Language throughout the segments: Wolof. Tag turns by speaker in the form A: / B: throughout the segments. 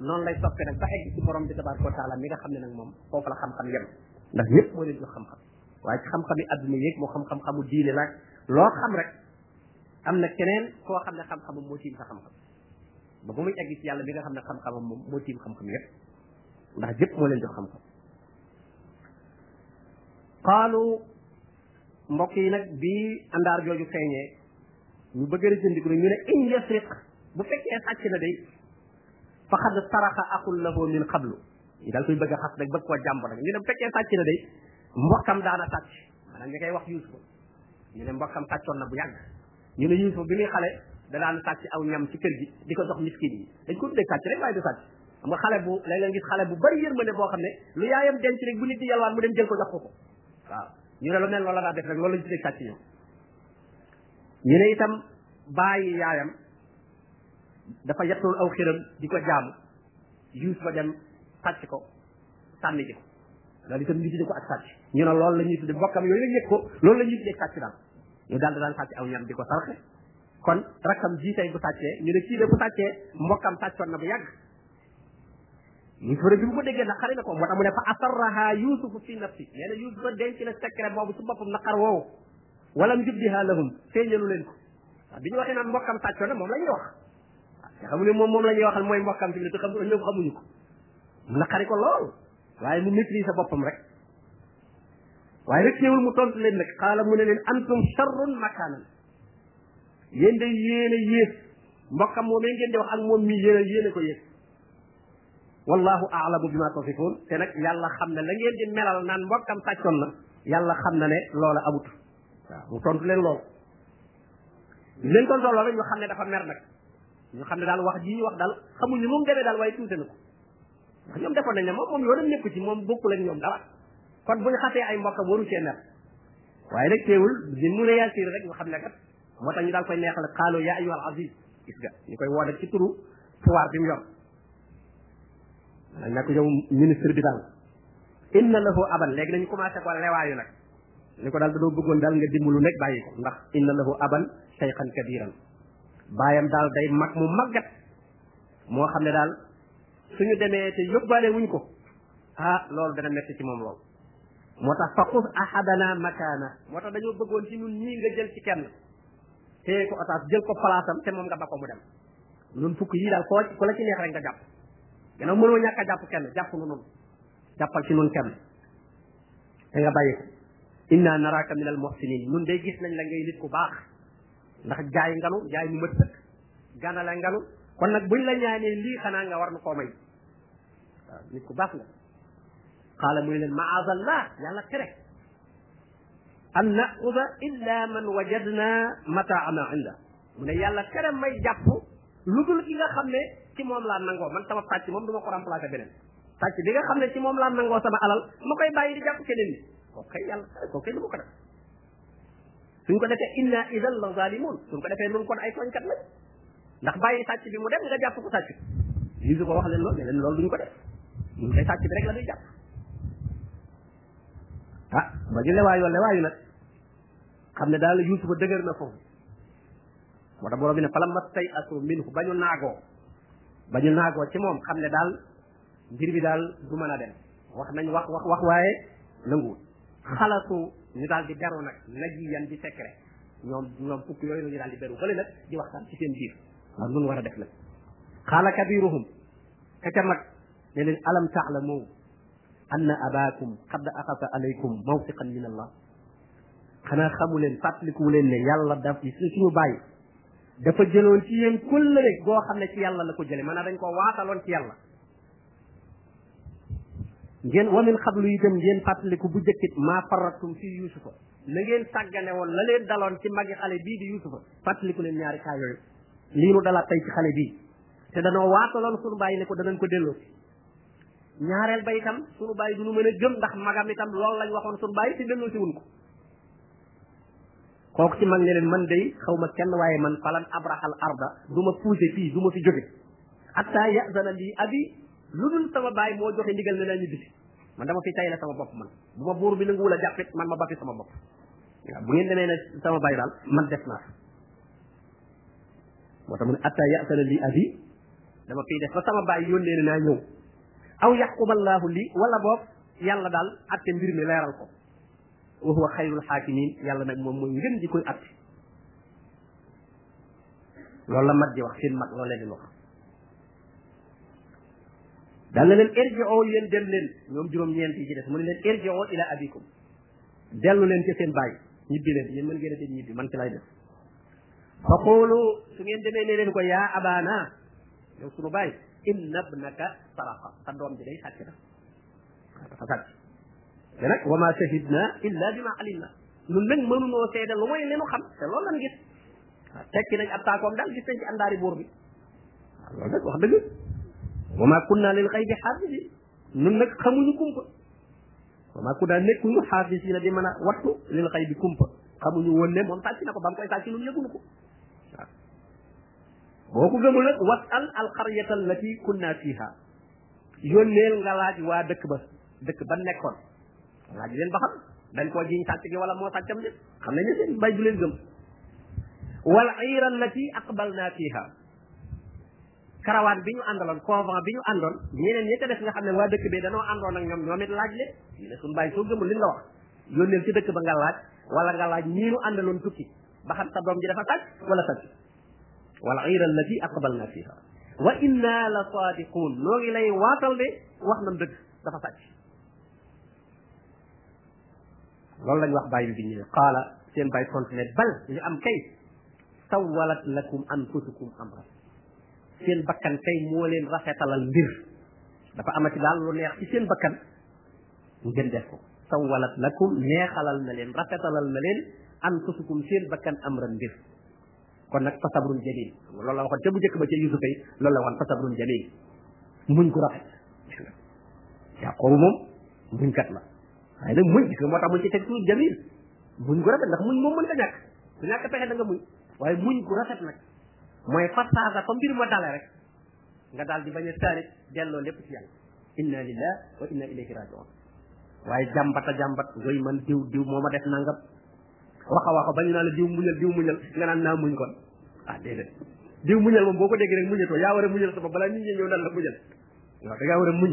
A: noonu lay soppe nag ba egg ci borom bi tabaaraka wa taala mi nga xam ne nag moom foofu la xam-xam yem ndax ñëpp moo leen jox xam-xam waaye ci xam-xam yi àdduna yéeg moo xam-xam xamu diine laaj loo xam rek am na keneen koo xam ne xam-xamam moo tiim sa xam-xam ba ba muy egg ci yàlla mi nga xam ne xam-xamam moom moo tiim xam-xam yépp ndax jëpp moo leen jox xam-xam qaalu mbokk yi nag bi àndaar jooju feeñee ñu bëgg a jëndiku ne ñu ne in yasriq bu fekkee sàcc na day faqad saraqa aqul lahu min qablu ñu daal koy bëgg a xas rek bëgg koo jàmb rek ñu ne bu fekkee sàcc na day mbokkam daana sàcc maanaam ñi koy wax yuusufa ñu ne mbokkam sàccoon na bu yàgg ñu ne yuusufa bi muy xale da daan sàcc aw ñam ci kër gi di ko jox miskin yi dañ ko tuddee sàcc rek waaye du sàcc xam nga xale bu léeg-léeg gis xale bu bari yërmande boo xam ne lu yaayam denc rek bu nit di yalwaan mu dem jël ko jox ko ko waaw ñu ne lu mel loola daa def rek loolu lañ tuddee càcc ñoom ñu ne itam bàyyi yaayam dafa yettoon aw xiram di ko jaamu Yuusufa dem sàcc ko sànni ji ko loolu itam ñu tudde ko ak sàcc ñu ne loolu la ñuy tudde bokkam yooyu lañ yëg ko loolu la ñuy tudde sàcc daal ñu daal di daan sàcc aw ñam di ko sarxe kon rakkam ji tey bu sàccee ñu ne kii de bu sàccee mbokkam sàccoon na bu yàgg yusufa bi mu ko déggee naqari na ko moo tax mu ne fa asarraha yusufu fi nafsi nee na yusufa denc na secret boobu su boppam naqar woowu walam yubdiha lahum feeñalu leen ko waaw bi ñu waxee naan mbokkam sàccoo na moom la ñuy wax te xam ne moom moom la ñuy waxal mooy mbokkam fi mu ne te xam ñëpp xamuñu ko mu naqari ko lool waaye mu maîtriser boppam rek waaye rek teewul mu tontu leen nag xaala mu ne leen antum sharrun makanan yéen day yéen a yées mbokkam moomee ngeen di wax ak moom mii yéen a yéen a ko yées wallahu aalamu bima tasifuun te nag yàlla xam ne la ngeen di melal naan mbokkam sàccoon na yàlla xam na ne loola amut waaw mu tontu leen loolu leen tontoo loolu ñu xam ne dafa mer nag ñu xam ne daal wax ji ñu wax daal xamuñu moom demee daal waaye tuute na ko ndax ñoom defoon nañ ne moom moom yoonam nekku ci moom bokkul ak ñoom dara kon bu ñu xasee ay mbokkam waru cee mer waaye nag teewul di mu réagir rek ñu xam ne kat moo tax ñu daal koy neexal xaalo yaa ayyuhal aziz gis nga ñu koy woo nag ci turu pouvoir bi mu yor dañ ne ko yow ministre bi daal inna lahu aban léegi nañu commencé ko lewaayu nag ni ko daal da doo bëggoon daal nga dimbalu nekk bàyyi ko ndax inna lahu aban shaykhan kabiran baayam daal day mag mu màggat moo xam ne daal suñu demee te yóbbaale wuñ ko ah loolu dana metti ci moom lool moo tax fa xus ahadana makaana moo tax dañoo bëggoon ci ñun ñii nga jël ci kenn téye ko otage jël ko palaasam te moom nga ba ko mu dem ñun fukk yi daal koo ku la ci neex rek nga jàpp gannaaw mënoo ñàkk a jàpp kenn jàpp nu noonu jàppal ci nun kenn te nga bàyyi ko inna naraka min al muhsinin nun day gis nañ la ngay nit ku baax ndax jaay nganu jaay mu mët sëkk ganale nganu kon nag buñ la ñaanee lii xanaa nga war na koo may waaw nit ku baax la qaala mu ne leen maazallah yàlla tere an naquda illa man wajadna mataana inda mu ne yàlla tere may jàpp lu dul ki nga xam ne ci moom laa nangoo man sama pàcc moom du ma ko remplacer beneen pàcc bi nga xam ne ci moom laa nangoo sama alal ma koy bàyyi di jàpp keneen ni kooku kay yàlla kooku kay du ma ko def suñ ko defee inna idan la zalimun suñ ko defee nun kon ay tooñkat lañ ndax bàyyi sàcc bi mu dem nga jàpp ko sàcc lii su ko wax leen loolu ne leen loolu duñ ko def ñun kay sàcc bi rek la ñuy jàpp ah ba ñu lewaayoo lewaayu nag xam ne daal yusufa dëgër na foofu moo tax borom bi ne falamma tay asu minhu ba ñu naagoo ba ñu naagoo ci moom xam ne daal mbir bi daal du mën a dem wax nañ wax wax wax waaye nanguwul xalaatu ñu daal di beru nag naj yi yan di secret ñoom ñoom fukk yooyu la ñu daal di beru fële nag di waxtaan ci seen biir waaw lu war a def nag xaala kabiruhum ka ca mag ne leen alam taalamu anna abaakum qad axasa alaykum mawsiqan min allah xanaa xamu leen fàttalikuwu leen ne yàlla daf suñu bàyyi dafa jëloon ci yéen kóllëre goo xam ne ci yàlla la ko jële maanaam dañ ko waataloon ci yàlla ngeen wa min xablu itam ngeen fàttaliku bu jëkkit maa farattum fii yusufa la ngeen sàggane woon la leen daloon ci magi xale bii di yusufa fàttaliku leen ñaari kaa yooyu lii nu dalaat tey ci xale bii te danoo waataloon sunu bàyyi ne ko danañ ko delloo ñaareel ba itam sunu bàyyi du nu mën a gëm ndax magam itam loolu lañ waxoon sunu bàyyi te delloo si wuñ ko kooku ci mag ne leen man day xaw ma kenn waaye man falan abraxal arda du ma puuse fii du ma fi jóge atta yazana lii abi lu dul sama baay moo joxe ndigal ne naa ñu bisi man dama fi tay la sama bopp man bu ma buur bi nanguwul a jàppit man ma bafi sama bopp waaw bu ngeen demee ne sama baay daal man def naa moo tax mu ne atta yazana lii abi dama fiy def ba sama baay yónnee ne naa ñëw aw yaquballaahu lii wala boobu yàlla daal atte mbir mi leeral ko wa huwa xayrul xaakimiin yàlla nag moom mooy ngën ji koy atte loolu la mat di wax seen mag loolu leen di wax daal na leen irji'u yéen dem leen ñoom juróom-ñeent yi ci des mu ne leen irji'u ila abikum dellu leen ca seen baay ñibbi leen yéen mën ngeen a dem ñibbi man ci lay def fa xoolu su ngeen demee ne leen ko yaa abaana yow sunu baay inna ibnaka saraqa sa doom bi day sàcc na dafa sàcc te nag wa ma shahidna illa bi ma alimna ñun nag mënunoo seede lu mooy leenu xam te loolu lan gis waaw tekki nañ ab taakoom daal gis nañ ci àndaari buur bi waaw loolu nag wax dëgg wa ma kunna lil xaybi xaafisi ñun nag xamuñu kumpa wa ma kunna nekkuñu xaafisi na di mën a wattu lil xaybi kumpa xamuñu woon ne moom sàcc na ko ba mu koy sàcc ñun yëguñu ko waaw boo ko gëmul nag wasal alqaryata allati kunna fiha yónneel nga laaj waa dëkk ba dëkk ba nekkoon laaj leen ba xam dañ koo jiñ sàcc gi wala moo sàccam nit xam nañ ne seen bay du leen gëm wal ayra allati aqbalna fiha karawaan bi ñu àndaloon convent bi ñu àndoon ñeneen ñi ca def nga xam ne waa dëkk bi danoo àndoon ak ñoom ñoom it laaj leen ñu ne suñu bàyyi soo gëmul li la wax yónneel ci dëkk ba nga laaj wala nga laaj ñii ñu àndaloon tukki ba xam sa doom ji dafa sàcc wala sàcc wal ayra allati aqbalna fiha wa inna la sadiqun noo ngi lay waatal de wax na dëgg dafa sàcc loolu lañ wax bàyyi bi bi ñëwee qaala seen bàyyi tontu ne bal li am kay sawalat lakum anfusukum amra seen bakkan kay moo leen rafetalal mbir dafa amati daal lu neex ci seen bakkan ngeen def ko sawalat lakum neexalal na leen rafetalal na leen anfusukum seen bakkan amran mbir kon nag fa sabrun jamil loolu la waxoon ca bu njëkk ba ca yusufa yi loolu la waxoon fa sabrun jamil muñ ko rafet yaqoobu moom muñ kat la waaye nag muñ gis nga moo tax mu ci teg tuuti jamil muñ ko rafet ndax muñ moom mën ta ñàkk su ñàkk pexe da nga muñ waaye muñ ko rafet nag mooy fa saasa fa mbir ma dale rek nga daal di bañ a saari delloo lépp ci yàlla inna lillah wa inna ilayhi rajiun waaye jàmbata jàmbat way man diw diw moo ma def nangam wax a wax a bañ naa la diw muñal diw muñal nga naan naa muñ kon ah déedéet diw muñal moom boo ko déggee rek muñatoo yaa war a muñal sa bopp balaa nit ñi ñëw naan la muñal waaw da ngaa war a muñ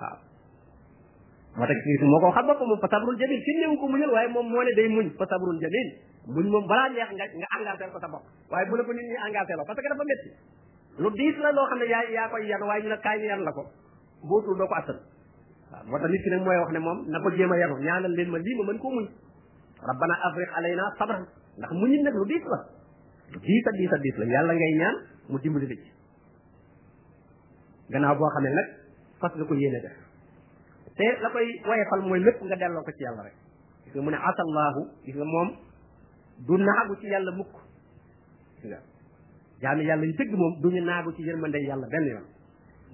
A: waaw moo tax gis moo ko xam boppam moom fa sabrun jamil kenn néewu ko muñal waaye moom moo ne day muñ fa sabrun jamil muñ moom balaa neex nga nga engagé ko sa bopp waaye bu la ko nit ñi engagé la parce que dafa métti lu diis la loo xam ne yaa yaa koy yan waaye ñu ne kaay ñu yan la ko boo tul doo ko attan waaw moo tax nit ki nag mooy wax ne moom na ko jéem a yaru ñaanal leen ma lii ma mën koo muñ rabbana afriq alayna sabran ndax mu ñit nag lu diis la lu diis a diis a diis la yàlla ngay ñaan mu dimbali la ci gannaaw boo xam ne nag fas nga ko yéene def te la koy woyefal mooy lépp nga delloo ko ci yàlla rek gis nga mu ne asallaahu gis nga moom du naagu ci yàlla mukk gis nga jaami yàlla yu dëgg moom duñu naagu ci yërmande yàlla benn yoon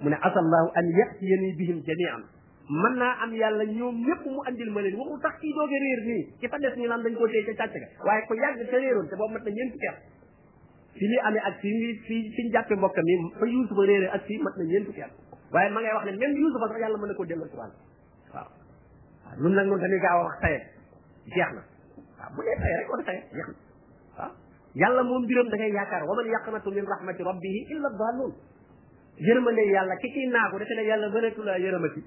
A: mu ne asallahu an yatiyani bihim jamian mën naa am yàlla ñoom ñëpp mu andil ma leen waxul sax kii dooge réer nii ki fa des ñu naan dañ koo téye ca càcc ga waaye ko yàgg te réeroon te boobu mat na ñeenti teex fi muy amee ak fi muy fi fi ñu jàppee mbokkam yi fa yuusufa réere ak fii mat na ñeenti teex waaye ma ngay wax ne même yuusufa sax yàlla mën na koo delloo ci wàll waaw waaw nun nag noonu dañuy gaaw a wax tayal jeex na waaw bu nee tayal rek war a tayal jeex na waaw yàlla moom mbiram da ngay yaakaar wa man yaqnatu min rahmati rabbihi illa dallun yërmande yàlla ki ciy naagu defe ne yàlla mënatu laa yërëmati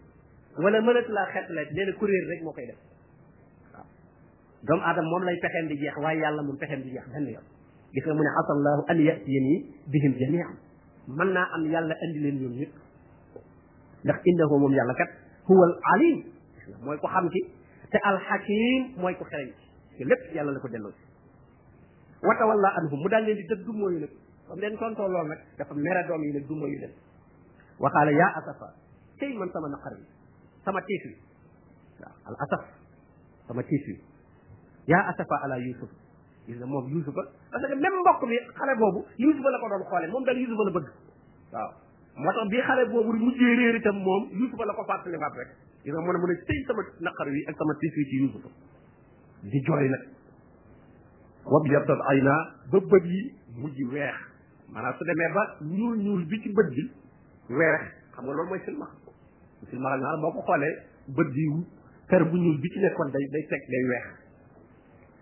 A: wala mënatu laa xet la nee na kuréel rek moo koy def waaw doomu aadama moom lay pexeem di jeex waaye yàlla moom pexeem di jeex benn yoon gis nga mu ne asallahu an yatiyani bihim jamian mën naa am yàlla andi leen ñoom ñëpp ndax innahu moom yàlla kat huwa al alim mooy ko xam ci te al hakim mooy ko xereñ ci te lépp yàlla la ko delloo ci wa tawalla anhum mu daal leen di dëgg du mooyu nag comme leen tontoo lool nag dafa mere doom yi nag du mooyu leen waxaala yaa asafa tey man sama naqar bi sama tiis wi waaw al asaf sama tiis wi yaa asafa ala yusuf gis nga moom yusufa parce que même mbokk bi xale boobu yusufa la ko doon xoole moom daal yusufa la bëgg waaw moo tax bii xale boobu mujjee réer itam moom yusufa la ko fàttali waat rek gis nga mu ne mu ne tey sama naqar wi ak sama tiis wi ci yusufa di jooy nag wab yabtat ay naa ba bët yi mujj weex maanaam su demee ba ñuul ñuul bi ci bët bi weex xam nga loolu mooy silmax silmax ñaar boo ko xoolee bët bi per bu ñuul bi ci nekkoon day day teg day weex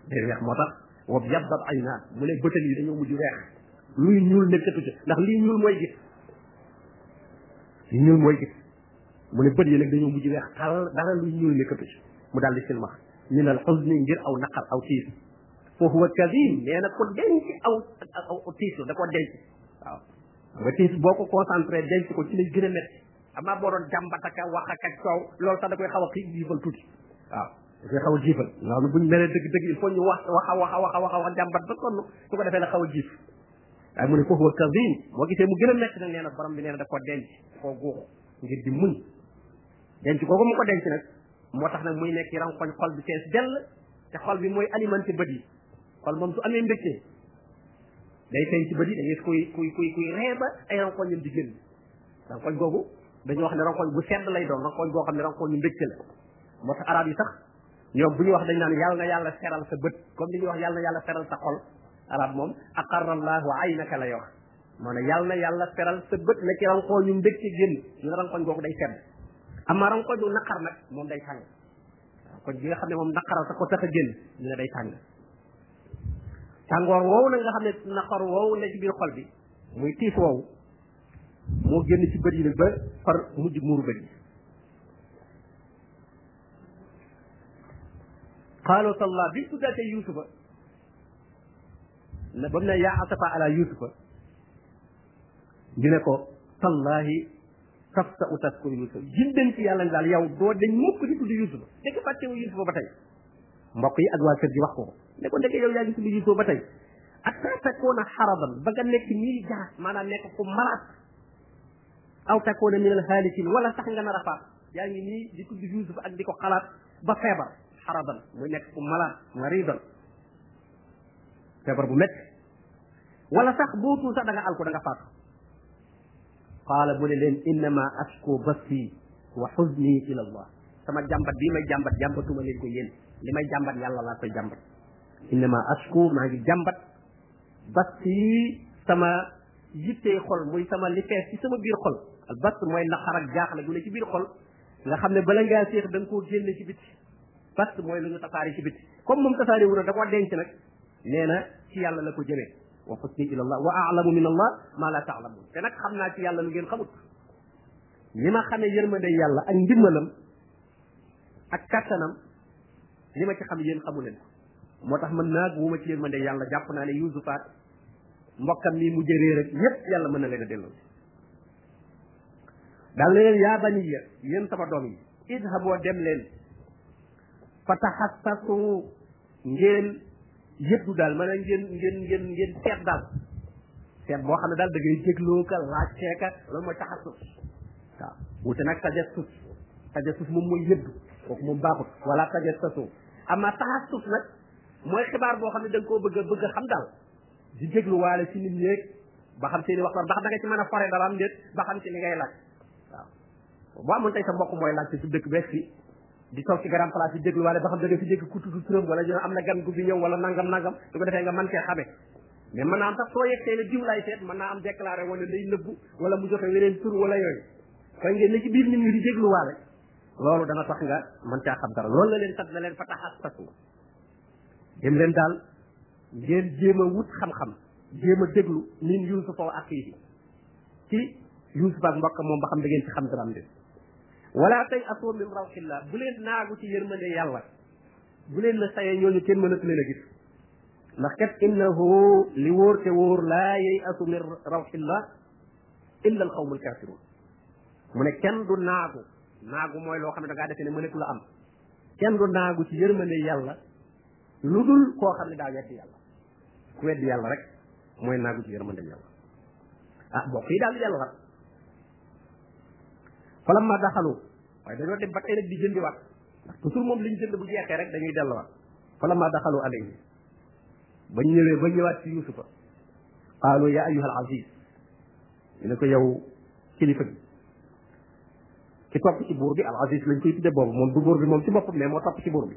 A: day weex moo tax wa yabbat ay naa mu ne bëtal yi dañoo mujj weex luy ñuul nekkatu ci ndax lii ñuul mooy gis lii ñuul mooy gis mu ne bët yi nag dañoo mujj weex xal dara luy ñuul nekkatu ci mu daal di silmax min al xuzni ngir aw naqar aw tiis fa huwa kadim nee na ko denc aw aw tiis da ko denc waaw nga tiis boo ko concentré denc ko ci lay gën a métti amaa boo doon jàmbat ak wax ak ak coow loolu sax da koy xaw a kii jiifal tuuti waaw da koy xaw a jiifal nga xam ne buñ meree dëgg dëgg il faut ñu wax wax a wax a wax a wax a wax jàmbat ba sonn su ko defee na xaw a jiif waaye mu ne foofu wa kazim boo gisee mu gën a nekk nag nee na borom bi nee na da ko denc koo guux ngir di muñ denc kooku mu ko denc nag moo tax nag muy nekk yi rankoñ xol bi fees dell te xol bi mooy alimenté bët yi xol moom su amee mbégte day feeñ ci bët yi da ngay kuy kuy kuy kuy ree ba ay rankoñam di génn rankoñ googu dañu wax ne rankoñ bu sedd lay doon rankoñ goo xam ne rankoñ ñu mbégte la moo tax arab yi sax ñoom bu ñu wax dañ naan yàlla na yàlla seral sa bët comme li ñuy wax yàlla na yàlla seral sa xol arab moom aqarrallahu aynaka lay wax moo ne yàlla na yàlla seral sa bët na ci rankoñ ñu mbégte génn ñu nga rankoñ googu day sedd amma rankoñ bu naqar nag moom day tàng rankoñ bi nga xam ne moom naqaral sa ko tax a génn ñu ne day tàng tàngoor woowu nag nga xam ne naqar woowu ne ci biir xol bi muy tiis woowu moo génn ci bët yi nag ba far mujj muuru bët yi xaaloo tallaa bi tuddatee yuusufa na ba mu ne yaa asafa ala yuusufa ñu ne ko tallaahi tafta u taskuru yuusufa jindeen ci yàlla daal yow doo dañ mukk di tudd yuusufa dëgg fàttewu yuusufa ba tey mbokk yi ak waa kër gi wax ko ko ne ko ndeke yow yaa ngi ci liggéey ba tey ak saa takkoon a xaraban ba nga nekk nii jaas maanaam nekk ku malaat aw takkoon a minal haalikin wala sax nga nar a faat yaa ngi nii di tudd Yuusuf ak di ko xalaat ba feebar xaraban muy nekk ku malaat maridan feebar bu métti wala sax boo tuul sax da nga alko da nga faatu qaala mu ne leen innama ashku bassi wa xuzni ila allah sama jàmbat bii may jàmbat jàmbatuma leen ko yéen li may jàmbat yàlla laa koy jàmbat innama ashku maa ngi jàmbat bassi sama yittee xol muy sama li fees ci sama biir xol al bass mooy naqar ak jaaxle gu ne ci biir xol nga xam ne bala ngaa séex da nga koo génne ci biti bass mooy lu ñu tasaare ci biti comme moom tasaare wu na da koo denc nag nee na ci yàlla la ko jëmee wa xusni ila allah wa aalamu min allah ma la taalamun te nag xam naa ci yàlla lu ngeen xamut ni ma xamee yërmande yàlla ak ndimbalam ak kattanam li ma ci xam yéen xamu leen moo tax man naag wu ma ci yërmande yàlla jàpp naa ne yusufaat mbokkam mi mu jëree rek yépp yàlla mën na leen a delloo daal na leen yaa baniya yéen sama doom yi idhaboo dem leen fa taxassasu ngeen yëddu daal maanaam ngeen ngeen ngeen ngeen seet daal seet boo xam ne daal da ngay dégloo ka laajtee ka loolu mooy taxassus waaw wute nag tajassus tajassus moom mooy yëddu kooku moom baaxut wala tajassasu amma taxassus nag mooy xibaar boo xam ne da nga koo bëgg a bëgg a xam daal di déglu waale ci nit ñeeg ba xam seen i waxtaan ba xam da nga ci mën a fore dara am déet ba xam ci li ngay laaj boo amoon tey sa mbokk mooy laajte ci dëkk bees fii di toog ci garam place yi déglu wala ba xam da nga fi dégg ku tudd turam wala ñu am na gan gu fi ñëw wala nangam nangam su ko defee nga mën cee xamee mais mën naa am sax soo yegsee ne diw laay seet mën naa am déclaré wala day nëbbu wala mu joxe weneen tur wala yooyu kon ngeen ne ci biir nit ñi di déglu waale loolu dana tax nga mën caa xam dara loolu la leen sat na leen fa taxas fasu dem leen daal ngeen jéem a wut xam-xam jéem a déglu min yuusufa wa axiihi ci Yuusuf ak mbokk moom ba xam da ngeen ci xam dara am de wala tey asoo min rawxillah bu leen naagu ci yërmande yàlla bu leen na saye ñooñu kenn mënatu leen a gis ndax kat innahu li wóor te wóor laa yey asu min rawxillah illa al xawmul kafirun mu ne kenn du naagu naagu mooy loo xam ne da ngaa defe ne mënatu la am kenn du naagu ci yërmande yàlla lu dul koo xam ne daa weddi yàlla ku weddi yàlla rek mooy naagu ci yërmande yàlla ah bokk yi daal yàlla war falam ma daxalu waaye dañoo dem ba tey nag di jëndiwaat ndax toujours moom liñ jënd bu jeexee rek dañuy delluwaat falam ma daxalu alayhi ba ñëwee ba ñëwaat ci yusufa qaalu ya ayyuhal aziz ñu ne ko yow kilifa bi ki topp ci buur bi al aziz lañ koy tudde boobu moom du buur bi moom ci boppam mais moo topp ci buur bi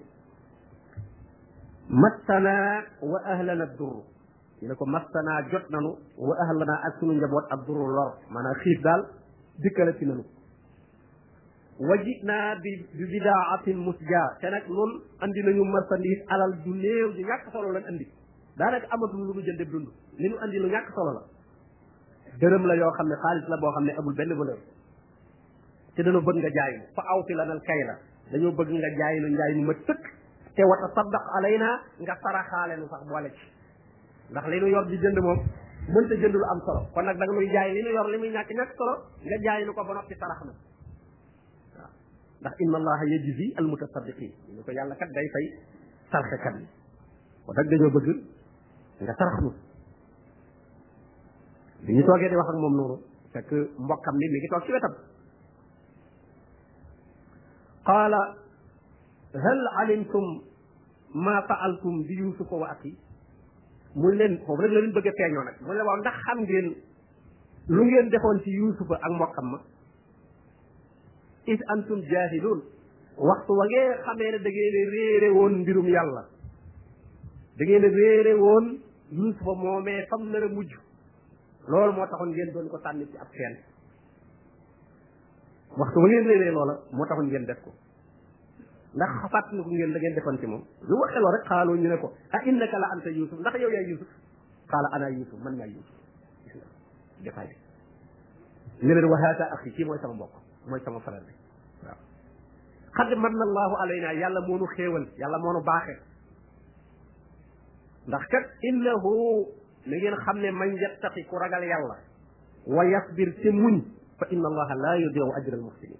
A: massanaa wa ahlana durru ñu ne ko massanaa jot nanu wa ahlanaa ak sunu njaboot ak durru lor maanaam xiif daal dikkale ci nanu wajitnaa bi bi bidaatin musja te nag loolu andi nañu marchandise alal ju néew ju ñàkk solo lañ andi daanaka amatul lu ñu jënde dund li ñu andi lu ñàkk solo la dërëm la yoo xam ne xaalis la boo xam ne amul benn valeur te dañoo bëgg nga jaay fa awti lanal kayla dañoo bëgg nga jaay lu njaay mu ma tëkk te wa tasaddaq alayna nga saraxaale nu sax boole ci ndax li nu yor di jënd moom mënta jënd lu am solo kon nag da nga nuy jaay li nu yor li muy ñàkk ñàkk solo nga jaay nu ko ba noppi sarax na waaw ndax inna allaha yajzi al mutasaddiqin ñu ko yàlla kat day fay sarxekat yi kon nag dañoo bëgg nga sarax nu bi ñu toogee di wax ak moom noonu fekk mbokkam ni mi ngi toog ci wetam qaala hal alimtum ma faaltum bi yusufa wa axi mu leen foofu rek la leen bëgg a feeñoo nag mu ne waaw ndax xam ngeen lu ngeen defoon ci yusufa ak mbokkam ma is antum jaahiluun waxtu wa ngeen xamee ne da ngeen a réere woon mbirum yàlla da ngeen a réere woon Yuusufa moomee fam nar a mujj loolu moo taxoon ngeen doon ko tànn ci ab seen waxtu wa ngeen réeree loola moo taxoon ngeen def ko ndax fàttaliku ngeen da ngeen defoon ci moom lu waxee loolu rek xaaloo ñu ne ko a innaka la anta Yuusuf ndax yow yaay Yuusuf xaala ana Yuusuf man maay Yuusuf jotaay bi ne leen waxaata ak kii mooy sama mbokk mooy sama frère bi waaw xad man na allahu alayna yàlla moo nu xéewal yàlla moo nu baaxee ndax kat innahu na ngeen xam ne man yattaqi ku ragal yàlla wa yasbir te muñ fa inna allaha la yudiu ajra al muhsinin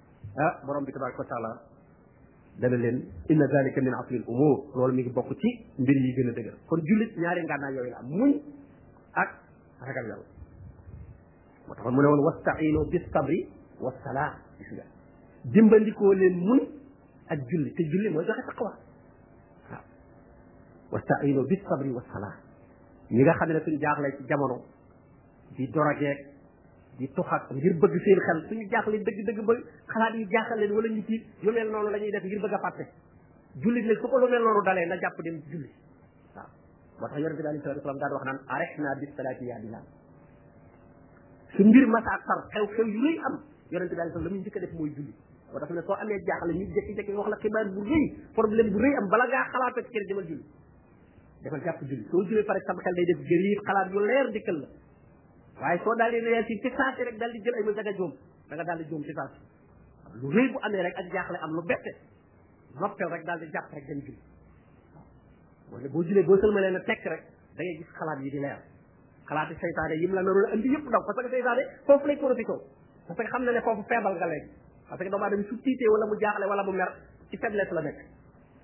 A: ah borom bi tabaraka wa taala dana leen inna zalika min asli al umur loolu mi ngi bokk ci mbir yi gën a dëgër kon jullit ñaari ngànnaay yooyu la am muñ ak ragal yàlla moo taxoon mu ne woon wastaino bi sabri wa salaa gis nga dimbandikoo leen muñ ak julli te julli mooy joxe taqwa waaw wastaino bi sabri wa salaa ñi nga xam ne suñ jaaxlee ci jamono di dorogeeg di tuxat ngir bëgg seen xel suñu jaaxle dëgg-dëgg ba xalaat yi jaaxal leen wala ñu tiit yu mel noonu la ñuy def ngir bëgg a fàtte jullit nag su ko lu mel noonu dalee na jàpp dem julli waaw moo tax yonente bi alayhi salatu wasalam daan wax naan arexna bi salaati yaa bilaal su mbir masaa tar xew xew yu rëy am yonente bi alayhi salaam la muy njëkk a def mooy julli moo tax ne soo amee jaaxle ñu jékki-jékki wax la xibaar bu rëy problème bu rëy am bala ngaa xalaat ak kër demal julli defal jàpp julli soo jullee pare sama xel day def gëriir xalaat yu leer dikkal la waaye soo daal di reer si ci saasi rek daal di jël ay ma daga joom da nga daal di joom ci saasi lu rëy bu amee rek ak jaaxle am lu bette noppel rek daal di jàpp rek dem julli wala boo julee boo sëlmalee na tekk rek da ngay gis xalaat yi di leer xalaati seytaane yim la naroon andi yëpp daw parce que seytaane foofu lay profité parce que xam na ne foofu feebal nga léegi parce que doomu aadama su tiitee wala mu jaaxle wala mu mer ci faiblesse la nekk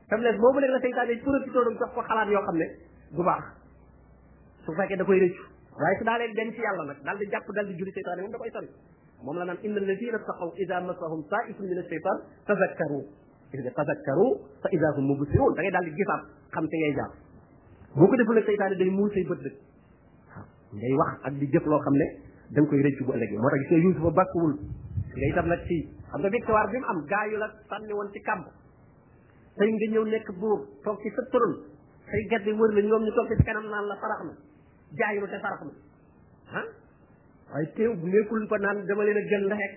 A: faiblesse boobu nag la seytaane profité doon jox ko xalaat yoo xam ne du baax su fekkee da koy rëccu waaye su daalee dem ci yàlla nag daal di jàpp daal di julli seytaane moom da koy sori moom la naan inna alladina taqaw ida masahum saifun min alcheytan tazakkaru ida tazakkaru fa ida hum mubsirun da ngay daal di gisaat xam te ngay jaar boo ko deful nag seytaane day muul say bët dëgg waaw ngay wax ak di jëf loo xam ne da nga koy rëccu bu ëllëgee moo tax gis nga Yuusufa bàkkuwul ngay tam nag ci xam nga victoire bi mu am gaayu la sànni woon ci kàmb tey nga ñëw nekk buur toog ci sa tëral say gerte wër la ñoom ñu toog ci kanam naan la farax na jaay ma te farax na ah waaye teew bu nekkul fa naan dama leen a gën la rek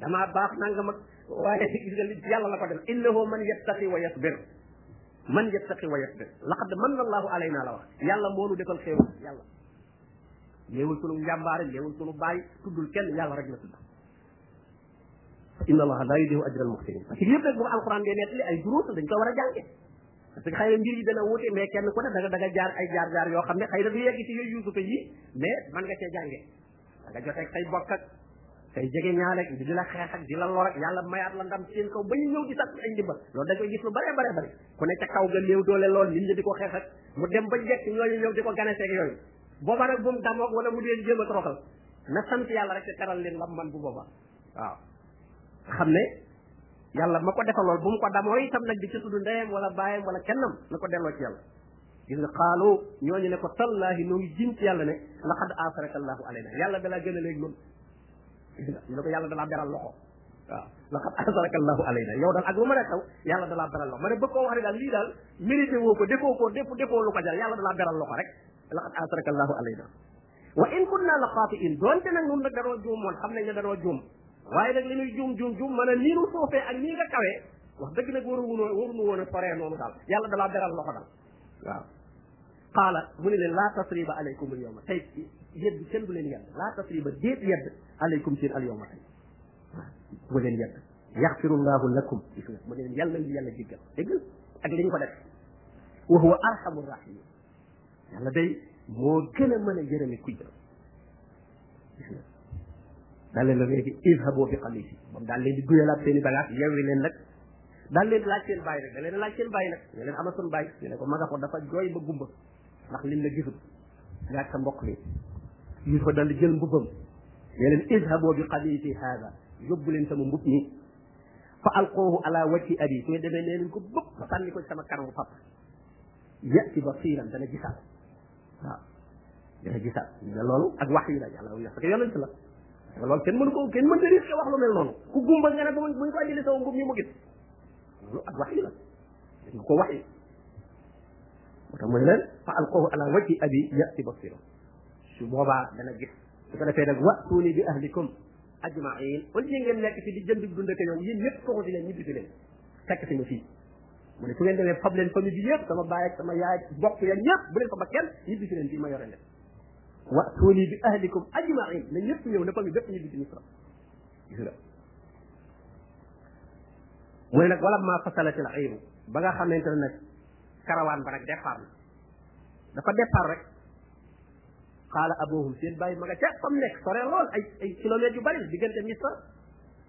A: damaa baax nangam ak waaye gis nga li yàlla la ko def innahu man yattaqi wa yasbir man yattaqi wa yasbir laqad manna allahu alayna la wax yàlla moo nu defal xéew yàlla léewul sunu njàmbaare léewul sunu bàyyi tuddul kenn yàlla rek la tudd inna allaha la yudiu ajra al muhsinin parce que yëpp rek bu alquran dee nettali ay duruus dañ ko war a jànge parce que xëy na mbir yi dana wuute mais kenn ku ne da nga da nga jaar ay jaar jaar yoo xam ne xëy na du yegg ci yooyu yuusufa yi mais man nga cee jànge da nga joteeg say bokk ak say jege ñaale ak di la xeex ak di la lor ak yàlla mayaat la ndam seen kaw ba ñu ñëw di sàkk ay ndimbal loolu da koy gis lu bare bare bare ku ne ca kaw ga néew doole lool nit ñi di ko xeex ak mu dem ba jekk ñooñu ñëw di ko ganeseeg yooyu booba nag bu mu damoog wala mu dee jéem a toroxal na sant yàlla rek te teral leen lam man bu booba waaw xam ne yàlla ma ko defalool bu mu ko damoo itam nag di ci tudd ndeyam wala baayam wala kennam na ko delloo ci yàlla gis nga xaaloo ñooñu ne ko tallaahi noo ngi jim ci yàlla ne laqad aasaraka allahu alayna yàlla dalaa gën a léegi moom gis nga ñu ne ko yàlla dalaa beral loxo waaw laqad aasaraka allahu alayna yow daal ak lu mën a xew yàlla dalaa beral loxo ma ne bëgg koo wax ne daal lii daal mérité woo ko defoo ko defoo ko lu ko jar yàlla dalaa beral loxo rek laqad aasaraka allahu alayna wa in kunna la xaatiin doonte nag nun nag danoo juum moon xam nañ ne danoo juum waaye nag li ñuy juum juum juum mën a nii nu suufee ak nii nga kawee wax dëgg nag waru woon waruñu woon a soree noonu daal yàlla dalaa beral loxo daal waaw qaala mu ne leen laa tasriba aleykum al yawma tey yedd kenn du leen yedd laa tasriba déet yedd aleykum seen al yawma tey bu leen yedd yaxfirullahu lakum gis nga mu ne leen yàlla nañu yàlla jéggal dégg ak li ñu ko def wa huwa arhamur rahimin yàlla day moo gën a mën a yërëme kuy jël daal leen la léegi izhabu bi xamisi moom daal leen di duyalaat seen i bagage yewwi leen nag daal leen laaj seen bàyyi nag da leen laaj seen bàyyi nag ñu leen ama sun bàyyi ñu ne ko maga ko dafa jooy ba gumba ndax lim la gisul yaag sa mbokk mi ñu fa dal jël mbubbam ne leen izhabu bi xamisi haada yóbbu leen sama mbub mi fa alqoohu ala wajhi abi su ngeen demee nee leen ko bëpp sànni ko sama kanamu papa yati basiran dana gisaat waaw dana gisaat nga loolu ak wax yi la yàlla wax parce que yonent la nga loolu kenn mënu ko kenn mënta risque wax lu mel noonu ku gumba nga ne bu ñu ko andile sama mbub mi mu gis loolu ak wax yi la dañ ko wax yi moo tax mu ne leen fa alqahu ala wajhi abi yati basira su boobaa dana gis su ko defee nag wa'tuuni bi ahlikum ajmain au lieu ngeen nekk fi di jënd dund ak ñoom yéen ñëpp soxla si leen ñibbi si leen fekk si ma fii mu ne su ngeen demee fab leen famille bi yëpp sama baay ak sama yaay ak bokk ya ñëpp bu leen fa ba kenn ñibbi si leen fii ma yore leen wa tuuni bi ahlikum ajmain na ñëpp ñëw na famille bépp ñibbi si misra gis nga mu ne nag wala maa fasalati al ayru ba nga xamante ne nag karawaan ba nag départ na dafa départ rek xaala aboohum seen bàyyi ma nga ca fam nekk sore lool ay ay kilomètres yu bari diggante misra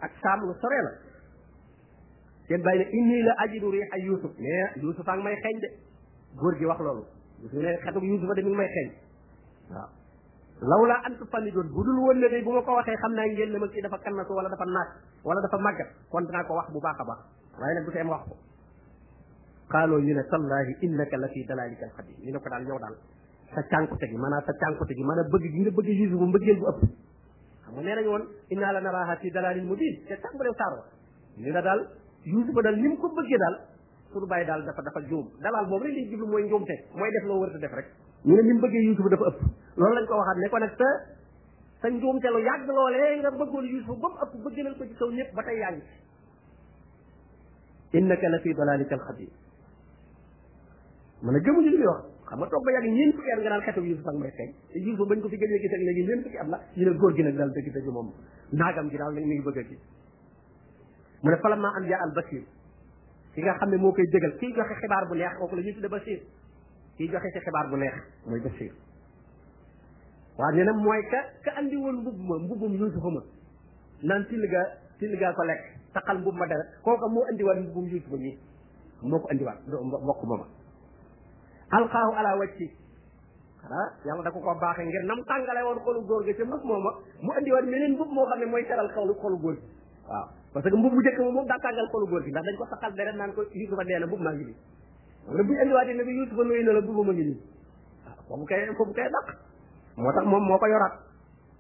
A: ak saam lu sore la seen bàyyi ne inni la ajidu riixa yusuf mais yusuf ak may xeeñ de góor gi wax loolu su ne xetug yusufa de mi ngi may xeeñ waaw lawla an tufannidoon bu dul woon ne day bu ma ko waxee xam naa ngeen ne ma kii dafa kannasu wala dafa naat wala dafa màggat kon dinaa ko wax bu baax a baax waaye nag bu tee ma wax ko xaaloo ñu ne tallahi innaka la fi dalalika alxadim ñu ne ko daal yow daal sa cànkute gi maanaam sa cànkute gi maanaam bëgg gi nga bëgg yusufa mbëggeel bu ëpp xam nga nee nañu woon inna la naraaha fi dalaalin mubiin te tàmbalew saar wa ñu ne daal yuusufa daal ni mu ko bëggee daal pour bàyyi daal dafa dafa juum dalaal boobu rek liñ jublu mooy njuumte mooy def loo wërta def rek ñu ne ni mu bëggee yuusufa dafa ëpp loolu lañ ko waxaat ne ko nag sa sa njuumte lu yàgg loolee nga bëggoon yuusufa ba mu ëpp bëgg nañ ko ci kaw ñëpp ba tey yaa ngi innaka la fi dalalika alxadim man a gëmuñu li muy wax xam nga toog ba yàgg ñeent fukki at nga naan xetu Yuusuf ak may xeeñ te Yuusuf bañ ko fi gëjee gis ak léegi ñeent fukki at la ñu ne góor gi nag daal dëgg dëgg moom naagam gi daal nag mi ngi bëgg a gis mu ne falamma an jaa al basir ki nga xam ne moo koy dëggal kiy joxe xibaar bu neex kooku la ñuy tudde basir kiy joxe si xibaar bu neex mooy basir waaw nee na mooy ka ka andi woon mbubb ma mbubbum Yuusufa ma naan till ga till gaa ko lekk taqal mbubb ma dara kooka moo indiwaat mbubbum yuusufa mi moo ko indiwaat mbokk mooma alqaahu ala wajhi ah yàlla da ko ko baaxee ngir nam tàngale woon xolu góor ga ca mbubb mooma mu indiwaat meneen mbubb moo xam ne mooy teral xolu xolu góor gi waaw parce que mbubb bu njëkk moom moom daa tàngal xolu góor gi ndax dañ ko taqal deret naan ko yuusufa dee na mbubb maa ngi nii wala bu ñu indiwaatee ne bi yuusufa nuyu na la mbubb ma ngi nii waaw ah, foofu kay foofu kay dàq moo tax moom moo ko yoraat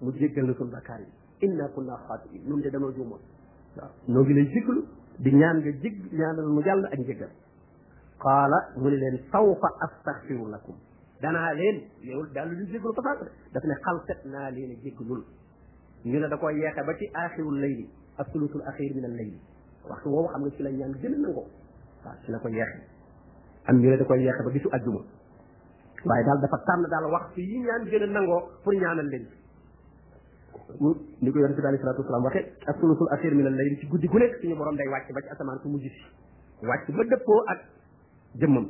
A: mu jéggal na suñu bakkaar yi inna kunna xaatiin ñun de danoo juumoon waaw noo ngi lay jéggalu di ñaan nga jég ñaanal mu jàll ak njéggal qaala mu ne leen sawfa astaxfiru lakum danaa leen yow daal lu jéggalu ko sànq daf ne xalset naa leen a jéggalul ñu ne da koy yeexe ba ci axirul layli ak sulusul axir min al layli waxtu woowu xam nga ci la ñaan gën a nangoo waaw ci la ko yeexe am ñu ne da koy yeexe ba bisu ajjuma waaye daal dafa tànn daal waxtu yi ñaan gën a nangoo pour ñaanal leen ni ko yonente bi alayhi salatu wasalaam waxe ak sulusul axir min al layl ci guddi gu nekk suñu borom day wàcc ba ci asamaan su mujj si wàcc ba dëppoo ak jëmmam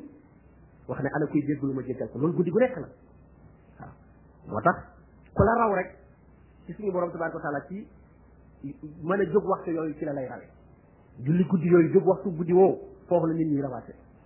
A: wax ne ana kuy jéggalu ma jéggal ko loolu guddi gu nekk la waaw moo tax ku la raw rek ci suñu borom tabaraka wa taala ci mën a jóg waxtu yooyu ci la lay rawee julli guddi yooyu jóg waxtu guddi woowu foofu la nit ñi rawaate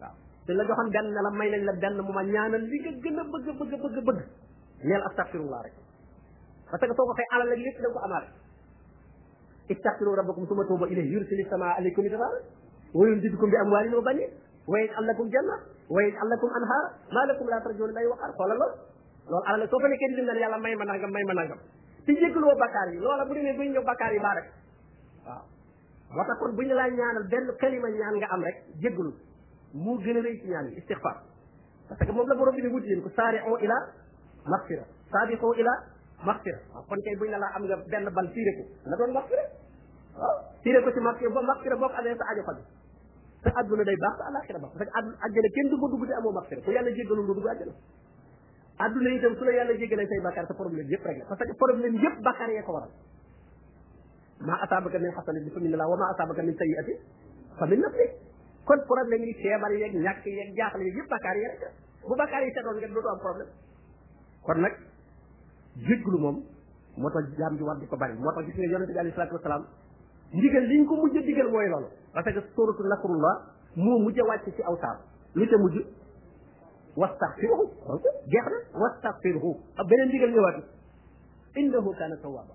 A: waaw te la joxoon benn ne la may nañ la benn mu ma ñaanal li nga gën a bëgg bëgg bëgg bëgg neel astaghfirullah rek parce que soo ko fay alal ak lépp da nga ko amaale istaghfiru rabbakum summa tuubu ilayhi yursil samaa alaykum midrara wa yumdidkum bi amwaalin wa baniin wa yaj'al lakum janna wa yaj'al lakum anhaara maa lakum laa tarjuuna lillaahi waqaar xoolal loolu loolu alal soo ko nekkee di dundal yàlla may ma nangam may ma nangam te jéggaloo bakkaar yi loola bu demee bay ñëw bakkaar yi baa rek waaw moo tax kon bu ñu laa ñaanal benn kalima ñaan nga am rek jéggalu moo gën a rëy ci ñaan yi istixfaar parce que moom la borom bi ne wuti leen ko saari'u ila maxfira saabiqu ila maxfira waaw kon tey bu ñu la laa am nga benn ban tiire ko na doon maxfira waaw tiire ko ci maxfira ba maxfira boo ko amee sa aajo faju sa àdduna day baax sa àllaaxira baax parce que àdduna àjjana kenn du ko dugg te amoo maxfira ku yàlla jéggalul nga dugg àjjana àdduna itam su la yàlla jéggalee say bakkaar sa problème yëpp rek la parce que problème yëpp bakkaar yee ko waral ma asabaka min xasanatin bi fa min la wa ma asabaka min sayyi'atin fa min nafsi kon problème yi feebar yeeg ñàkk yeeg jaaxle yeeg yëpp bakkaar yi rek bu bakkaar yi setoon ngeen dootoo am problème kon nag jégglu moom moo tax jaam bi war di ko bari moo tax gis nga yonente bi alayhi salaatu wasalaam ndigal liñ ko mujj digal mooy loolu parce que suratu nasrullah moo mujj wàcc ci aw saar lu ca mujj wastaxfirhu jeex na wastaxfirhu beneen ndigal ñëwaat innahu kaana tawwaaba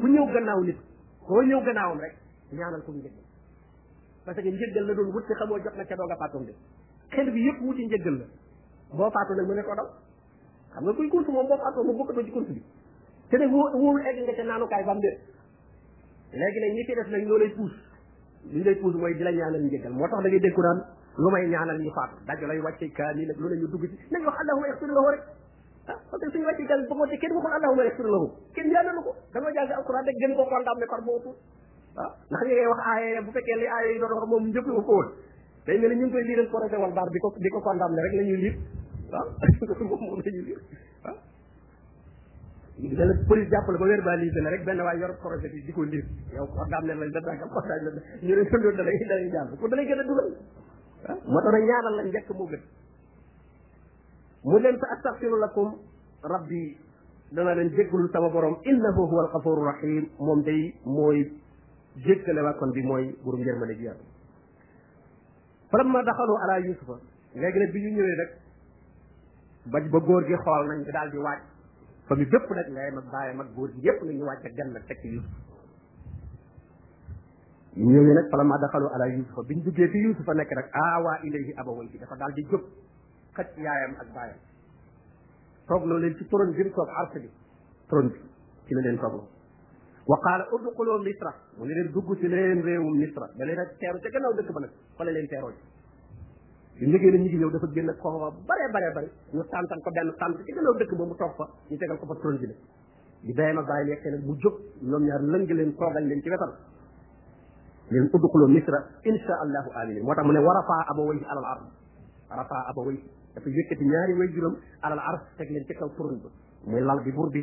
A: ku ñëw gannaaw nit koo ñëw gannaawam rek ñaanal ko njëggal parce que njëggal la doon wut te xamoo jot na ca doog a faatoom de xel bi yëpp wuti njëggal la boo faatoo nag mu ne ko daw xam nga kuy kursu moom boo faatoo moom bokkatoo ci kursu bi te nag wóor wóor egg nga ca naanukaay ba mu dee léegi nag ñi fi def nag ñoo lay puus li lay puus mooy di la ñaanal njëggal moo tax da ngay dégg naan lu may ñaanal ñu faatu dajo lay wàcce kaamil ak lu ne ñu dugg ci nañ wax allahuma yaxfir lahu rek ah parce que suñu wàcc jàng ba moo te kenn waxul allahuma yaxfir lahu kenn ñaanalu ko dama jàng alquran rek gën koo kontaan ne par boobu waaw ah, ndax ñu ngay wax aaya bu fekkee li aaya yi doon wax moom njëkk ko woon day mel ni ñu ngi koy liiral projet wal baar di ko di ko condamné rek la ñuy liir waaw ah, moom moom la ñuy liir waaw ah. da la police jàppale ba weer ba lii dana rek benn waay yor projet bi di ko liir yow condamné lañ def nangam condamné la ñu ne sëndoon da lay da lay jàll pour da lay gën a dugal waaw moo tax na ñaanal la njëkk moo gën mu dem sa astaghfiru lakum rabbi dana leen jéggalul sama borom innahu huwa alxafuru rahim moom day mooy jéggale waa kon bi mooy burum yërmande ji yàlla falamma daxalu ala yusufa léegi nag bi ñu ñëwee rek ba ba góor gi xool nañ ko daal di waaj fa mi bépp nag ndeyam ak baayam ak góor gi yépp nañu waaj ak gan nag fekk yusuf ñu ñëwee nag falamma daxalu ala yusufa bi ñu duggee fi yusufa nekk rek aawaa ilayhi abawayhi dafa daal di jóg xëcc yaayam ak baayam toog loo leen ci turon bi mu toog ars bi turon bi ci la leen toog wa qaala udxuloo misra mu ne leen dugg ci leen réewum misra da leen a teeru ca gannaaw dëkk ba nag fa la leen teeroo ji bi mu liggéey ne ñu ngi ñëw dafa génn koowa bare bare bare ñu santan ko benn sant ci gannaaw dëkk ba mu toog fa ñu tegal ko fa turon bi nag di bayam ak bàyyi lekkee nag mu jóg ñoom ñaar lëng leen toogal leen ci wetam leen udxuloo misra insha allahu aminin moo tax mu ne war a faa abawayhi alal ard rafa abaway dafa yëkkati ñaari way juróom alal aras teg leen ci kaw turun ba muy lal bi bur bi